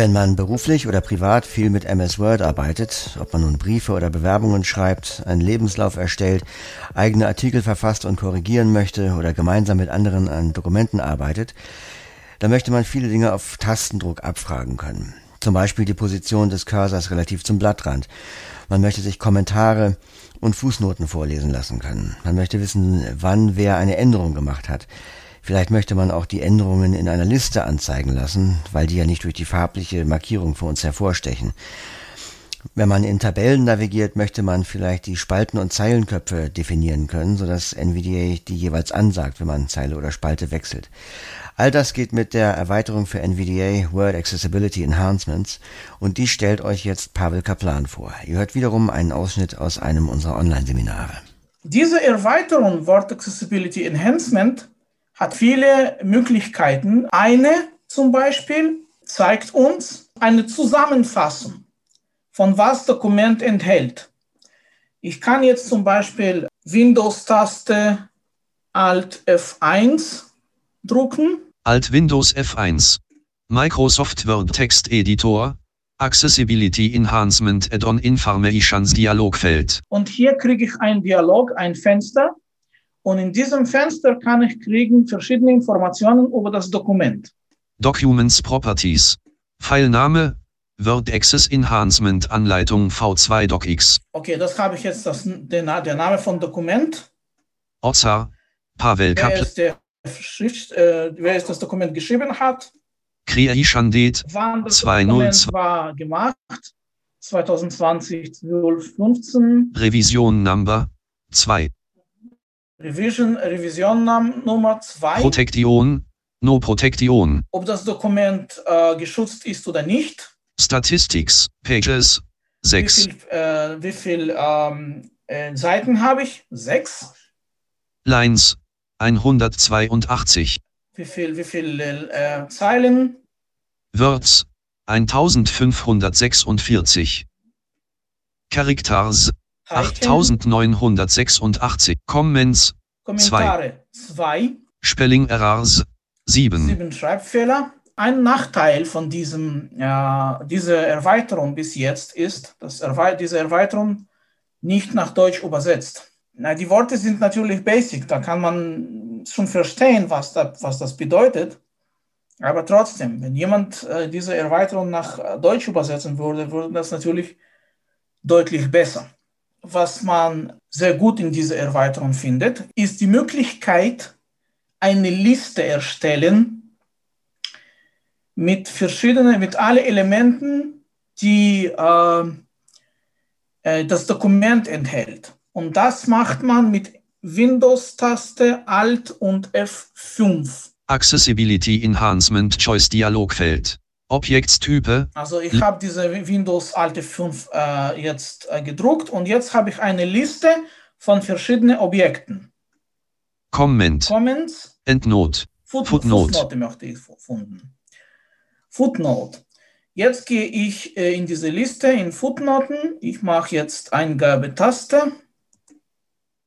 Wenn man beruflich oder privat viel mit MS Word arbeitet, ob man nun Briefe oder Bewerbungen schreibt, einen Lebenslauf erstellt, eigene Artikel verfasst und korrigieren möchte oder gemeinsam mit anderen an Dokumenten arbeitet, dann möchte man viele Dinge auf Tastendruck abfragen können. Zum Beispiel die Position des Cursors relativ zum Blattrand. Man möchte sich Kommentare und Fußnoten vorlesen lassen können. Man möchte wissen, wann wer eine Änderung gemacht hat. Vielleicht möchte man auch die Änderungen in einer Liste anzeigen lassen, weil die ja nicht durch die farbliche Markierung für uns hervorstechen. Wenn man in Tabellen navigiert, möchte man vielleicht die Spalten und Zeilenköpfe definieren können, sodass NVDA die jeweils ansagt, wenn man Zeile oder Spalte wechselt. All das geht mit der Erweiterung für NVDA Word Accessibility Enhancements und die stellt euch jetzt Pavel Kaplan vor. Ihr hört wiederum einen Ausschnitt aus einem unserer Online-Seminare. Diese Erweiterung Word Accessibility Enhancement hat viele Möglichkeiten. Eine zum Beispiel zeigt uns eine Zusammenfassung von was Dokument enthält. Ich kann jetzt zum Beispiel Windows-Taste Alt F1 drucken. Alt Windows F1. Microsoft Word Text Editor. Accessibility Enhancement Add-on Informations Dialogfeld. Und hier kriege ich ein Dialog, ein Fenster und in diesem Fenster kann ich kriegen verschiedene Informationen über das Dokument. Documents Properties. Pfeilname Word Access Enhancement Anleitung V2 DocX. Okay, das habe ich jetzt das, der, der Name von Dokument. Ozar Pavel Wer der Schrift, äh, wer ist das Dokument geschrieben hat? Das Dokument war gemacht? 2020 12 15. Revision Number 2. Revision, Revision Nummer 2. Protektion, No Protektion. Ob das Dokument äh, geschützt ist oder nicht. Statistics, Pages, 6. Wie viel, äh, wie viel ähm, äh, Seiten habe ich? 6. Lines, 182. Wie viel, wie viel äh, Zeilen? Words, 1546. Characters, 8986. Comments, Kommentare 2. Spelling Errors, 7. 7 Schreibfehler. Ein Nachteil von diesem, ja, dieser Erweiterung bis jetzt ist, dass Erwe diese Erweiterung nicht nach Deutsch übersetzt. Na, die Worte sind natürlich basic, da kann man schon verstehen, was, da, was das bedeutet. Aber trotzdem, wenn jemand äh, diese Erweiterung nach Deutsch übersetzen würde, würde das natürlich deutlich besser was man sehr gut in dieser Erweiterung findet, ist die Möglichkeit, eine Liste erstellen mit verschiedenen, mit allen Elementen, die äh, äh, das Dokument enthält. Und das macht man mit Windows-Taste Alt und F5. Accessibility Enhancement Choice Dialogfeld. Objektstype. Also ich habe diese Windows Alte 5 äh, jetzt äh, gedruckt und jetzt habe ich eine Liste von verschiedenen Objekten. Comment. Comments. Endnote. Foot Footnote. Footnote möchte ich finden. Footnote. Jetzt gehe ich äh, in diese Liste in Footnoten. Ich mache jetzt Eingabetaste.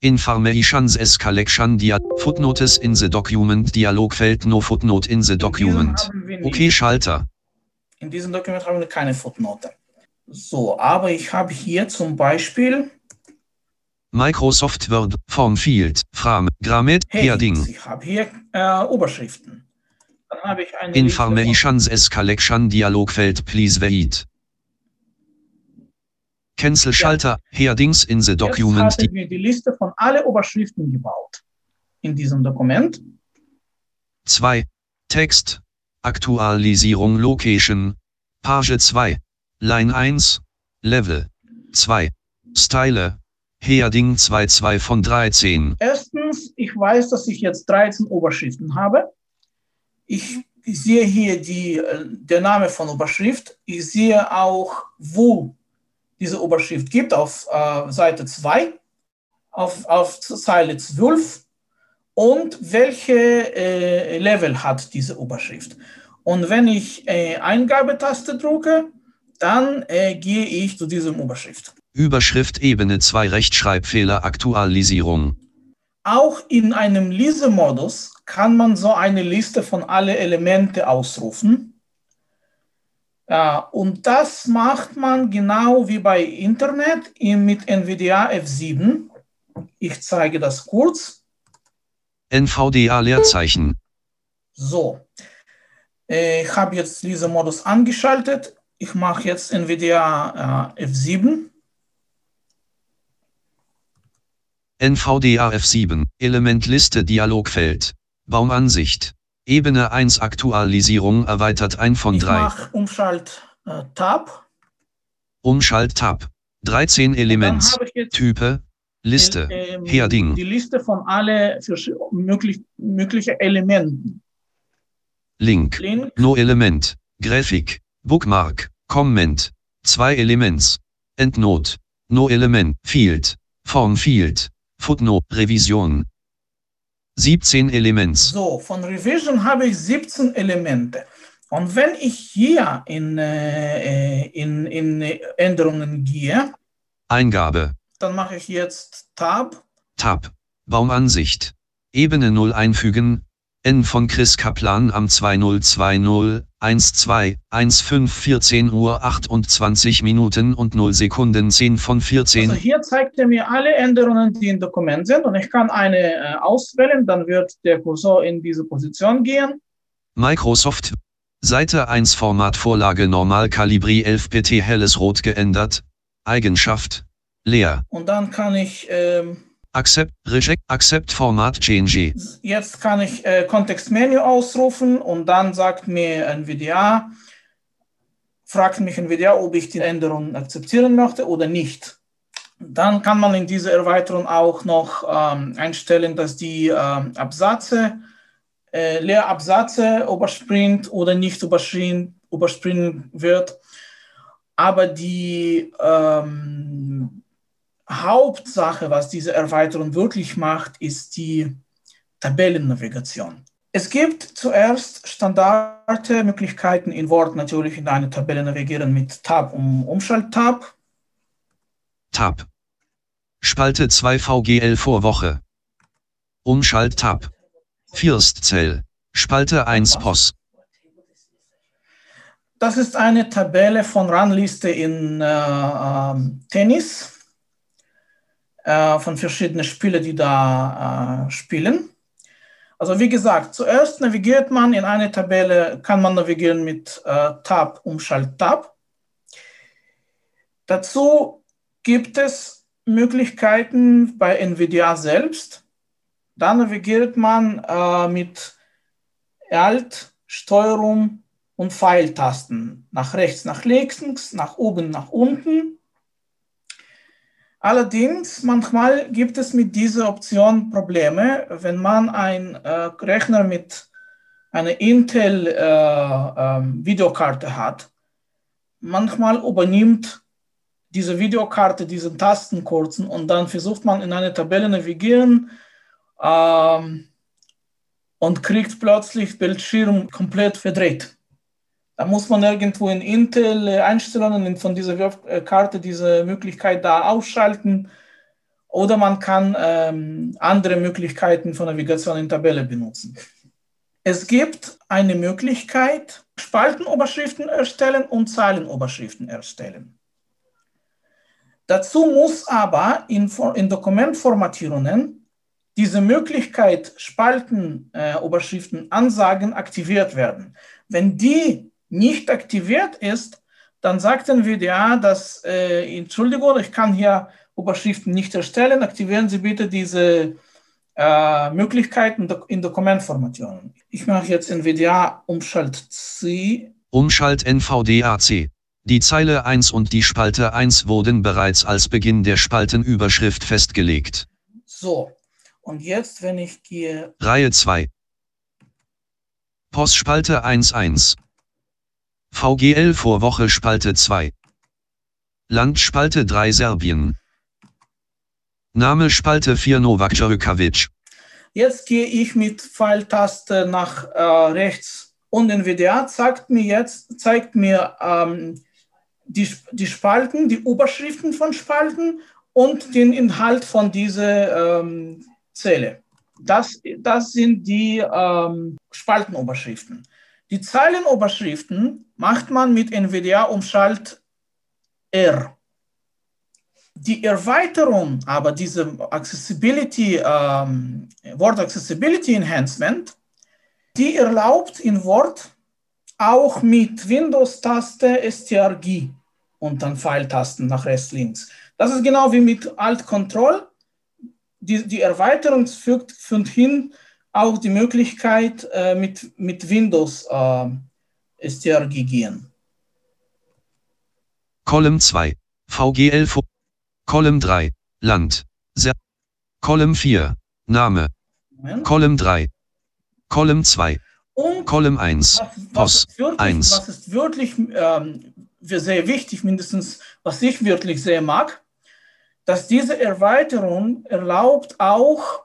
Informations as collection dia Footnotes in the document Dialogfeld no Footnote in the document. Okay, Schalter. In diesem Dokument haben wir keine Footnote. So, aber ich habe hier zum Beispiel Microsoft Word, Form Field, Frame, Grammet, Heading. Ich habe hier äh, Oberschriften. Dann habe ich eine Informations as Collection Dialogfeld Please wait. Cancel Schalter, ja. Headings in the Document. Jetzt haben wir die Liste von alle Oberschriften gebaut in diesem Dokument. 2. Text, Aktualisierung Location, Page 2, Line 1, Level 2, Style, Heading 22 von 13. Erstens, ich weiß, dass ich jetzt 13 Oberschriften habe. Ich, sehe hier die, der Name von Oberschrift. Ich sehe auch, wo diese Oberschrift gibt, auf äh, Seite 2, auf, auf Zeile 12 und welche äh, Level hat diese Oberschrift. Und wenn ich äh, Eingabetaste drücke, dann äh, gehe ich zu diesem Oberschrift. Überschrift Ebene 2 Rechtschreibfehler Aktualisierung. Auch in einem Lesemodus kann man so eine Liste von alle Elemente ausrufen. Ja, und das macht man genau wie bei Internet mit NVDA F7. Ich zeige das kurz. NVDA Leerzeichen. So, ich habe jetzt diesen Modus angeschaltet. Ich mache jetzt NVDA äh, F7. NVDA F7, Elementliste Dialogfeld, Baumansicht, Ebene 1 Aktualisierung erweitert ein von 3. Ich mache Umschalt äh, Tab. Umschalt Tab. 13 Elements. Type. Liste. Äh, Herding. Die Liste von alle möglich, mögliche Elementen. Link. Link. No Element. Grafik. Bookmark. Comment. Zwei Elements. Endnote. No Element. Field. Form Field. Footnote. Revision. 17 Elements. So, von Revision habe ich 17 Elemente. Und wenn ich hier in, äh, in, in Änderungen gehe, Eingabe. Dann mache ich jetzt Tab. Tab. Baumansicht. Ebene 0 einfügen. N von Chris Kaplan am 2020 12 15 14 Uhr 28 Minuten und 0 Sekunden 10 von 14. Also hier zeigt er mir alle Änderungen, die im Dokument sind und ich kann eine äh, auswählen, dann wird der Cursor in diese Position gehen. Microsoft. Seite 1 Formatvorlage Normal Calibri 11 PT helles Rot geändert. Eigenschaft. Leer. Und dann kann ich ähm, Accept, Reject, Accept Format Change. Jetzt kann ich äh, ausrufen und dann sagt mir NVDA, fragt mich NVDA, ob ich die Änderung akzeptieren möchte oder nicht. Dann kann man in dieser Erweiterung auch noch ähm, einstellen, dass die ähm, Absätze, äh, Leerabsätze überspringt oder nicht überspringen, überspringen wird. Aber die ähm, Hauptsache, was diese Erweiterung wirklich macht, ist die Tabellennavigation. Es gibt zuerst Standardmöglichkeiten in Word natürlich in eine Tabelle navigieren mit Tab und Umschalttab. Tab. Spalte 2 VGL vor Woche. Umschalt-Tab. Firstzell. Spalte 1 POS. Das ist eine Tabelle von Rangliste in äh, äh, Tennis äh, von verschiedenen Spielen, die da äh, spielen. Also wie gesagt, zuerst navigiert man in eine Tabelle, kann man navigieren mit äh, Tab, Umschalt, Tab. Dazu gibt es Möglichkeiten bei NVIDIA selbst. Da navigiert man äh, mit Alt, Steuerung und Pfeiltasten nach rechts, nach links, nach oben, nach unten. Allerdings, manchmal gibt es mit dieser Option Probleme, wenn man einen äh, Rechner mit einer Intel-Videokarte äh, äh, hat. Manchmal übernimmt diese Videokarte diesen Tastenkurzen und dann versucht man in eine Tabelle navigieren ähm, und kriegt plötzlich Bildschirm komplett verdreht. Da muss man irgendwo in Intel-Einstellungen von dieser äh, Karte diese Möglichkeit da ausschalten. Oder man kann ähm, andere Möglichkeiten von Navigation in Tabelle benutzen. Es gibt eine Möglichkeit, Spaltenoberschriften erstellen und Zeilenoberschriften erstellen. Dazu muss aber in, in Dokumentformatierungen diese Möglichkeit, Spaltenoberschriften äh, ansagen, aktiviert werden. Wenn die nicht aktiviert ist, dann sagten wir ja, dass, äh, Entschuldigung, ich kann hier Überschriften nicht erstellen, aktivieren Sie bitte diese äh, Möglichkeiten in Dokumentformationen. Ich mache jetzt NVDA Umschalt C. Umschalt NVDAC. Die Zeile 1 und die Spalte 1 wurden bereits als Beginn der Spaltenüberschrift festgelegt. So, und jetzt, wenn ich gehe. Reihe 2. Postspalte 1.1. VGL vor Woche Spalte 2. Land Spalte 3 Serbien. Name Spalte 4 Novak Djokovic. Jetzt gehe ich mit Pfeiltaste nach äh, rechts und NVDA zeigt mir jetzt zeigt mir ähm, die, die Spalten, die Oberschriften von Spalten und den Inhalt von dieser ähm, Zelle. Das, das sind die ähm, Spaltenoberschriften. Die Zeilenoberschriften macht man mit NVDA Umschalt R. Die Erweiterung, aber diese Accessibility, ähm, Word Accessibility Enhancement, die erlaubt in Word auch mit Windows-Taste STRG und dann Pfeiltasten nach rechts, links. Das ist genau wie mit Alt-Control. Die, die Erweiterung fügt, führt hin auch die Möglichkeit äh, mit, mit Windows äh, STRG gehen. Column 2, VGL, Column 3, Land, Ser Column 4, Name, Moment. Column 3, Column 2, und Column 1, was, was 1. Was ist wirklich ähm, sehr wichtig, mindestens was ich wirklich sehr mag, dass diese Erweiterung erlaubt auch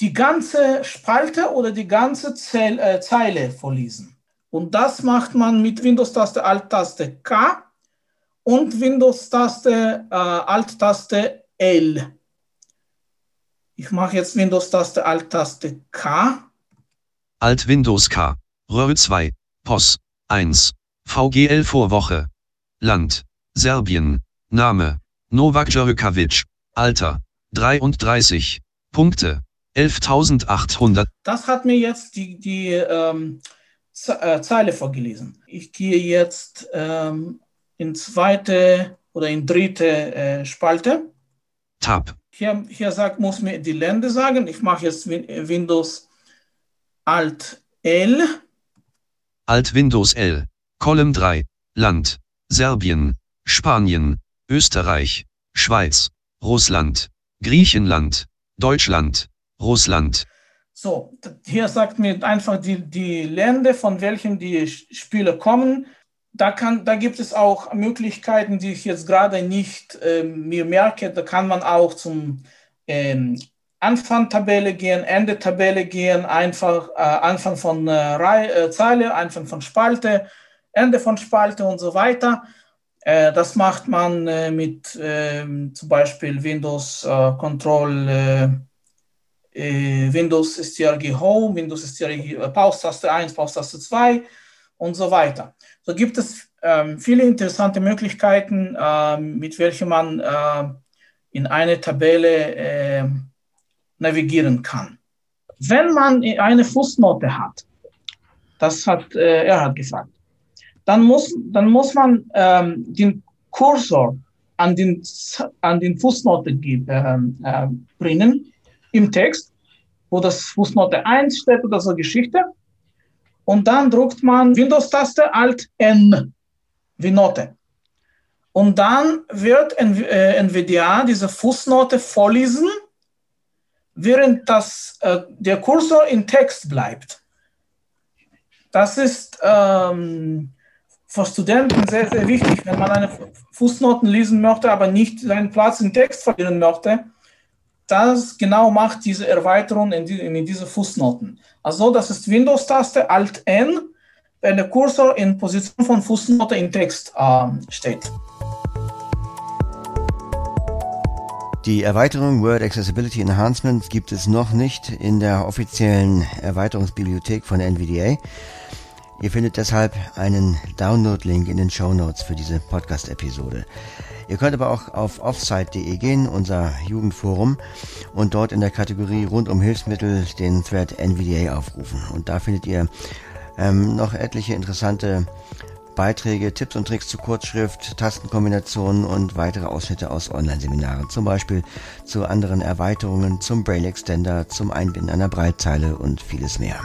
die ganze Spalte oder die ganze Zeile, äh, Zeile vorlesen. Und das macht man mit Windows-Taste Alt-Taste K und Windows-Taste äh, Alt-Taste L. Ich mache jetzt Windows-Taste Alt-Taste K. Alt Windows K. Röhr 2. POS 1. VGL Vorwoche. Land. Serbien. Name. Novak Djurkovic. Alter. 33. Punkte. 11.800. Das hat mir jetzt die, die ähm, äh, Zeile vorgelesen. Ich gehe jetzt ähm, in zweite oder in dritte äh, Spalte. Tab. Hier, hier sagt, muss mir die Länder sagen. Ich mache jetzt Windows Alt L. Alt Windows L. Column 3. Land. Serbien. Spanien. Österreich. Schweiz. Russland. Griechenland. Deutschland. Russland. So, hier sagt mir einfach die, die Länder, von welchen die Spiele kommen. Da, kann, da gibt es auch Möglichkeiten, die ich jetzt gerade nicht äh, mir merke. Da kann man auch zum ähm, Anfang Tabelle gehen, Ende Tabelle gehen, einfach äh, Anfang von äh, Reihe, äh, Zeile, Anfang von Spalte, Ende von Spalte und so weiter. Äh, das macht man äh, mit ähm, zum Beispiel Windows Control Windows STRG Home, Windows STRG äh, Pause-Taste 1, Pause-Taste 2 und so weiter. So gibt es ähm, viele interessante Möglichkeiten, äh, mit welchen man äh, in eine Tabelle äh, navigieren kann. Wenn man eine Fußnote hat, das hat äh, er hat gesagt, dann muss, dann muss man ähm, den Kursor an den, an den Fußnote äh, bringen im Text, wo das Fußnote 1 steht oder so Geschichte. Und dann druckt man Windows-Taste Alt N wie Note. Und dann wird NVDA äh, diese Fußnote vorlesen, während das, äh, der Kursor in Text bleibt. Das ist ähm, für Studenten sehr, sehr wichtig, wenn man eine Fußnoten lesen möchte, aber nicht seinen Platz im Text verlieren möchte das genau macht diese Erweiterung in, die, in diese Fußnoten. Also das ist Windows-Taste Alt N, wenn der Cursor in Position von Fußnote in Text äh, steht. Die Erweiterung Word Accessibility Enhancement gibt es noch nicht in der offiziellen Erweiterungsbibliothek von NVDA. Ihr findet deshalb einen Download-Link in den Show Notes für diese Podcast-Episode. Ihr könnt aber auch auf offsite.de gehen, unser Jugendforum, und dort in der Kategorie rund um Hilfsmittel den Thread NVDA aufrufen. Und da findet ihr ähm, noch etliche interessante Beiträge, Tipps und Tricks zu Kurzschrift, Tastenkombinationen und weitere Ausschnitte aus Online-Seminaren, zum Beispiel zu anderen Erweiterungen, zum Braille Extender, zum Einbinden einer Breitzeile und vieles mehr.